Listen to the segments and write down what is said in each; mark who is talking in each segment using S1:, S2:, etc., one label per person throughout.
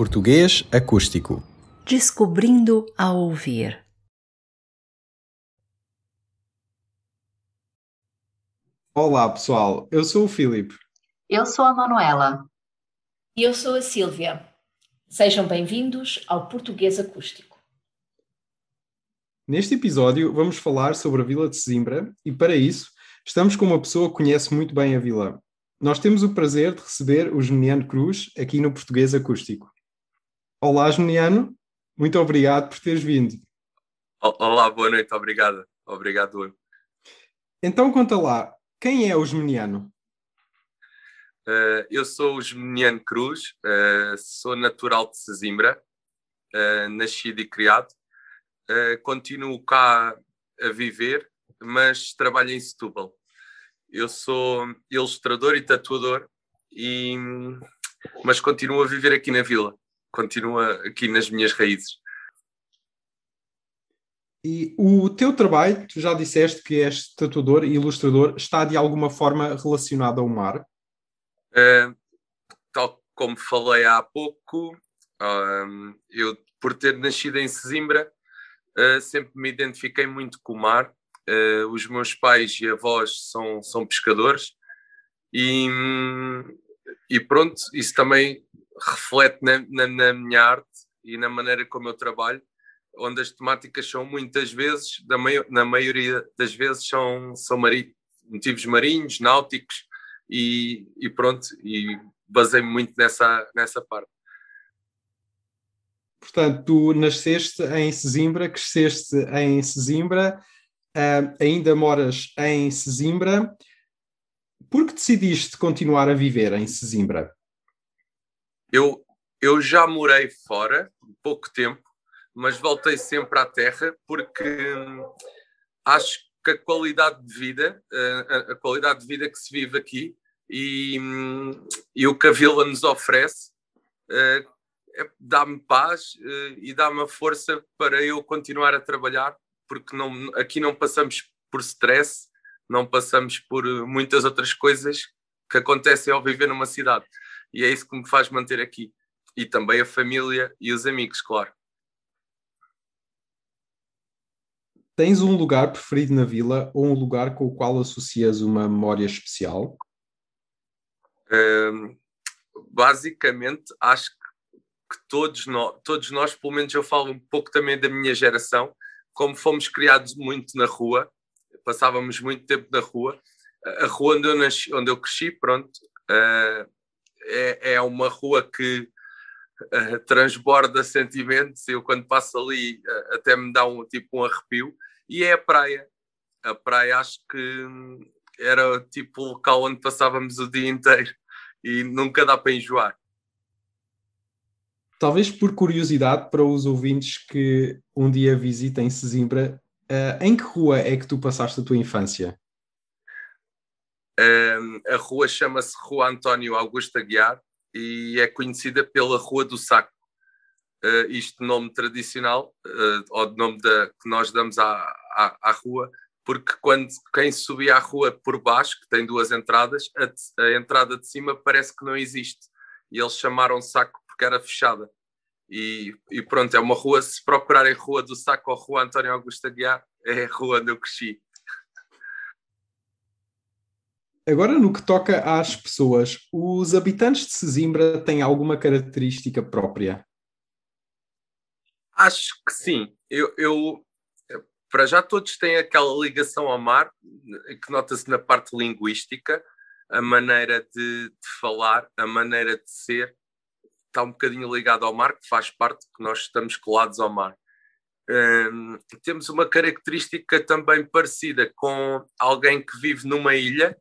S1: Português acústico.
S2: Descobrindo a ouvir.
S1: Olá, pessoal. Eu sou o Filipe.
S3: Eu sou a Manuela.
S4: E eu sou a Sílvia. Sejam bem-vindos ao Português Acústico.
S1: Neste episódio, vamos falar sobre a Vila de Sesimbra e, para isso, estamos com uma pessoa que conhece muito bem a vila. Nós temos o prazer de receber o Geminiano Cruz aqui no Português Acústico. Olá, Geminiano. Muito obrigado por teres vindo.
S5: Olá, boa noite. Obrigado. Obrigado.
S1: Então, conta lá, quem é o Geminiano?
S5: Uh, eu sou o Geminiano Cruz, uh, sou natural de Sesimbra, uh, nascido e criado. continuo cá a viver, mas trabalho em Setúbal. Eu sou ilustrador e tatuador, e, mas continuo a viver aqui na vila, continuo aqui nas minhas raízes.
S1: E o teu trabalho, tu já disseste que és tatuador e ilustrador, está de alguma forma relacionado ao mar?
S5: Uh, tal como falei há pouco, uh, eu, por ter nascido em Sesimbra, uh, sempre me identifiquei muito com o mar. Uh, os meus pais e avós são, são pescadores e, e pronto, isso também reflete na, na, na, minha arte e na maneira como eu trabalho, onde as temáticas são muitas vezes, da na maioria das vezes, são, são mari, motivos marinhos, náuticos e, e pronto, e basei-me muito nessa, nessa parte.
S1: Portanto, tu nasceste em Sesimbra, cresceste em Sesimbra, uh, ainda moras em Sesimbra. Por que decidiste continuar a viver em Sesimbra?
S5: Eu, eu já morei fora, pouco tempo, mas voltei sempre à terra porque hum, acho que a qualidade de vida, a, a, qualidade de vida que se vive aqui e, hum, e o que a vila nos oferece uh, é, dá-me paz uh, e dá-me a força para eu continuar a trabalhar porque não, aqui não passamos por stress, não passamos por muitas outras coisas que acontecem ao viver numa cidade. E é isso que me faz manter aqui. E também a família e os amigos, claro.
S1: Tens um lugar preferido na vila ou um lugar com o qual associas uma memória especial?
S5: Um, basicamente, acho que todos nós, todos nós, pelo menos eu falo um pouco também da minha geração, como fomos criados muito na rua, passávamos muito tempo na rua, a rua onde eu, nasci, onde eu cresci, pronto, uh, é, é uma rua que uh, transborda sentimentos. Eu, quando passo ali, uh, até me dá um tipo um arrepio. E é a praia. A praia, acho que era tipo o local onde passávamos o dia inteiro e nunca dá para enjoar.
S1: Talvez por curiosidade para os ouvintes que um dia visitem Sesimbra, uh, em que rua é que tu passaste a tua infância?
S5: Uh, a rua chama-se Rua António Augusto Aguiar e é conhecida pela Rua do Saco. Uh, isto nome tradicional, uh, ou de nome da, que nós damos à, à, à, rua, porque quando quem subia à rua por baixo, que tem duas entradas, a, a entrada de cima parece que não existe. E eles chamaram Saco porque era fechada. E, e, pronto, é uma rua, se procurarem Rua do Saco ou Rua António Augusto Aguiar, é a rua onde eu cresci.
S1: Agora, no que toca às pessoas, os habitantes de Sesimbra têm alguma característica própria?
S5: Acho que sim. Eu, eu para já todos têm aquela ligação ao mar, que nota-se na parte linguística, a maneira de, de falar, a maneira de ser, está um bocadinho ligado ao mar, que faz parte, que nós estamos colados ao mar. Um, temos uma característica também parecida com alguém que vive numa ilha,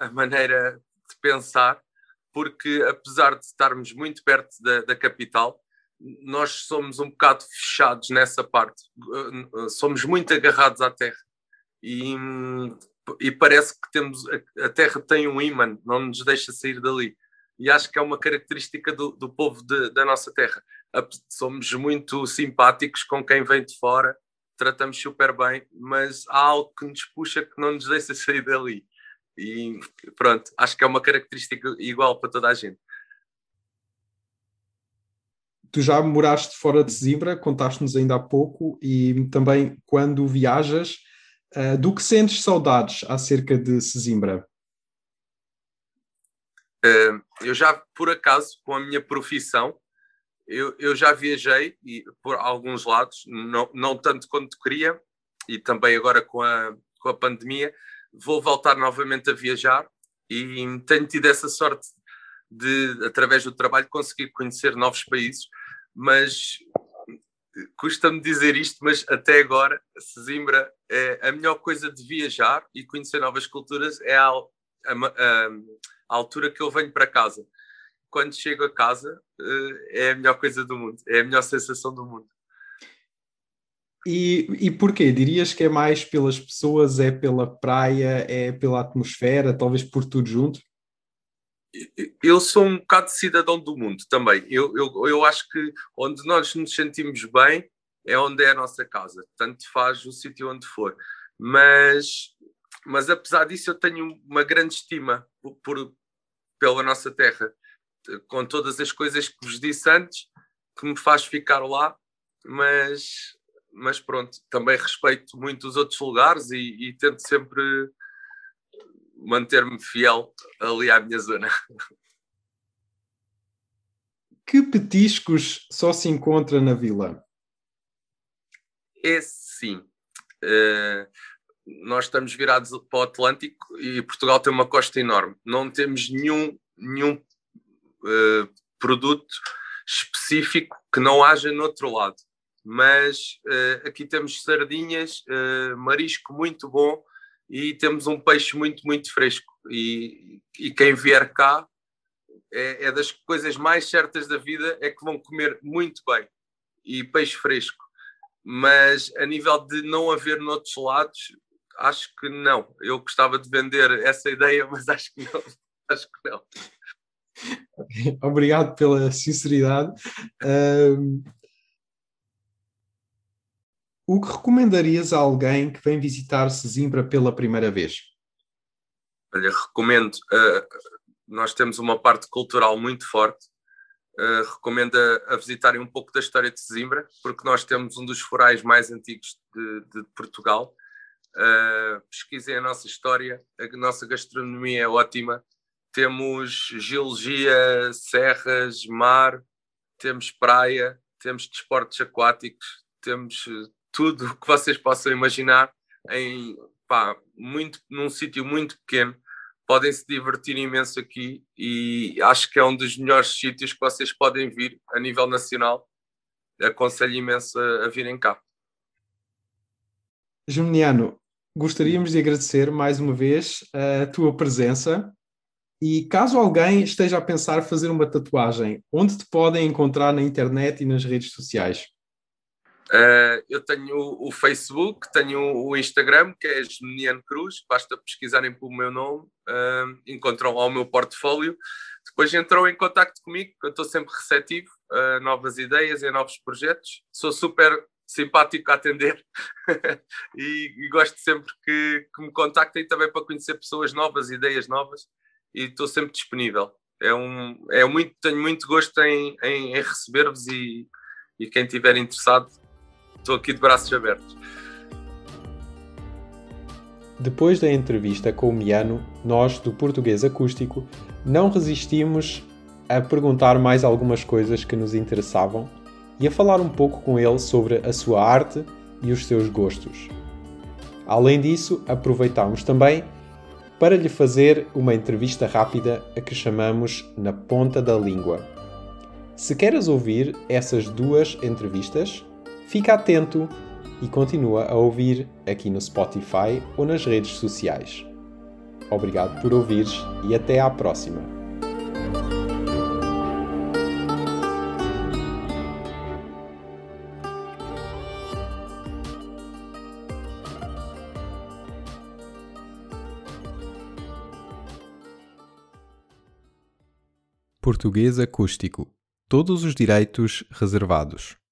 S5: a maneira de pensar, porque apesar de estarmos muito perto da, da capital, nós somos um bocado fechados nessa parte, uh, somos muito agarrados à terra. E, e parece que temos a, a terra tem um imã, não nos deixa sair dali e acho que é uma característica do, do povo de, da nossa terra. Somos muito simpáticos com quem vem de fora, tratamos super bem, mas há algo que nos puxa que não nos deixa sair dali. E pronto, acho que é uma característica igual para toda a gente.
S1: tu já moraste fora de Sesimbra, contaste-nos ainda há pouco, e também quando viajas, uh, do que sentes saudades acerca de Sesimbra?
S5: Uh, eu já, por acaso, com a minha profissão, eu, eu já viajei e, por alguns lados, não, não tanto quanto queria, e também agora com a, com a pandemia, vou voltar novamente a viajar e tenho tido essa sorte de, através do trabalho, conseguir conhecer novos países, mas custa-me dizer isto, mas até agora, Sesimbra é a melhor coisa de viajar e conhecer novas culturas é a, a, a, a altura que eu venho para casa. Quando chego a casa, eh, é a melhor coisa do mundo, é a melhor sensação do mundo.
S1: E, e porquê? Dirias que é mais pelas pessoas, é pela praia, é pela atmosfera, talvez por tudo junto?
S5: eu sou um bocado cidadão do mundo também. Eu, eu, eu acho que onde nós nos sentimos bem é onde é a nossa casa. Tanto faz o sítio onde for. Mas, mas apesar disso, eu tenho uma grande estima por, por, pela nossa terra, com todas as coisas que vos disse antes, que me faz ficar lá. Mas, mas pronto, também respeito muito os outros lugares e, e tento sempre manter-me fiel ali à minha zona.
S1: Que petiscos só se encontra na vila?
S5: É sim. Uh, nós estamos virados para o Atlântico e Portugal tem uma costa enorme. Não temos nenhum, nenhum uh, produto específico que não haja no outro lado. Mas uh, aqui temos sardinhas, marisco muito bom, e temos um peixe muito, muito fresco. E, e quem vier cá é, é, das coisas mais certas da vida é que vão comer muito bem e peixe fresco. Mas a nível de não haver noutros lados, acho que não. Eu gostava de vender essa ideia, mas acho que não. Acho que não.
S1: Obrigado pela sinceridade. Um, o que recomendarias a alguém que vem visitar Sesimbra pela primeira vez?
S5: Olha, recomendo. Uh, nós temos uma parte cultural muito forte. Uh, recomendo a, a, visitarem um pouco da história de Sesimbra, porque nós temos um dos forais mais antigos de, de Portugal. Uh, pesquisem a nossa história, a nossa gastronomia é ótima. Temos geologia, serras, mar, temos praia, temos desportos aquáticos, temos tudo que vocês possam imaginar em pá, muito, num sítio muito pequeno. Podem se divertir imenso aqui e acho que é um dos melhores sítios que vocês podem vir a nível nacional. Aconselho imenso a, a virem cá.
S1: Juniano, gostaríamos de agradecer mais uma vez a tua presença. E caso alguém esteja a pensar fazer uma tatuagem, onde te podem encontrar na internet e nas redes sociais?
S5: Uh, eu tenho o, Facebook, tenho o Instagram, que é Geminiano Cruz, basta pesquisarem pelo meu nome, uh, encontram lá o meu portfólio. Depois entram em contato comigo, eu estou sempre receptivo a novas ideias e a novos projetos. Sou super simpático a atender e, e, gosto sempre que, que, me contactem também para conhecer pessoas novas, ideias novas e estou sempre disponível. É um, é muito, tenho muito gosto em, em, em receber-vos e, e quem estiver interessado Estou aqui de braços abertos.
S1: Depois da entrevista com o Miano, nós, do Português Acústico, não resistimos a perguntar mais algumas coisas que nos interessavam e a falar um pouco com ele sobre a sua arte e os seus gostos. Além disso, aproveitámos também para lhe fazer uma entrevista rápida a que chamamos Na Ponta da Língua. Se queres ouvir essas duas entrevistas, Fica atento e continua a ouvir aqui no Spotify ou nas redes sociais. Obrigado por ouvires e até à próxima. Português acústico. Todos os direitos reservados.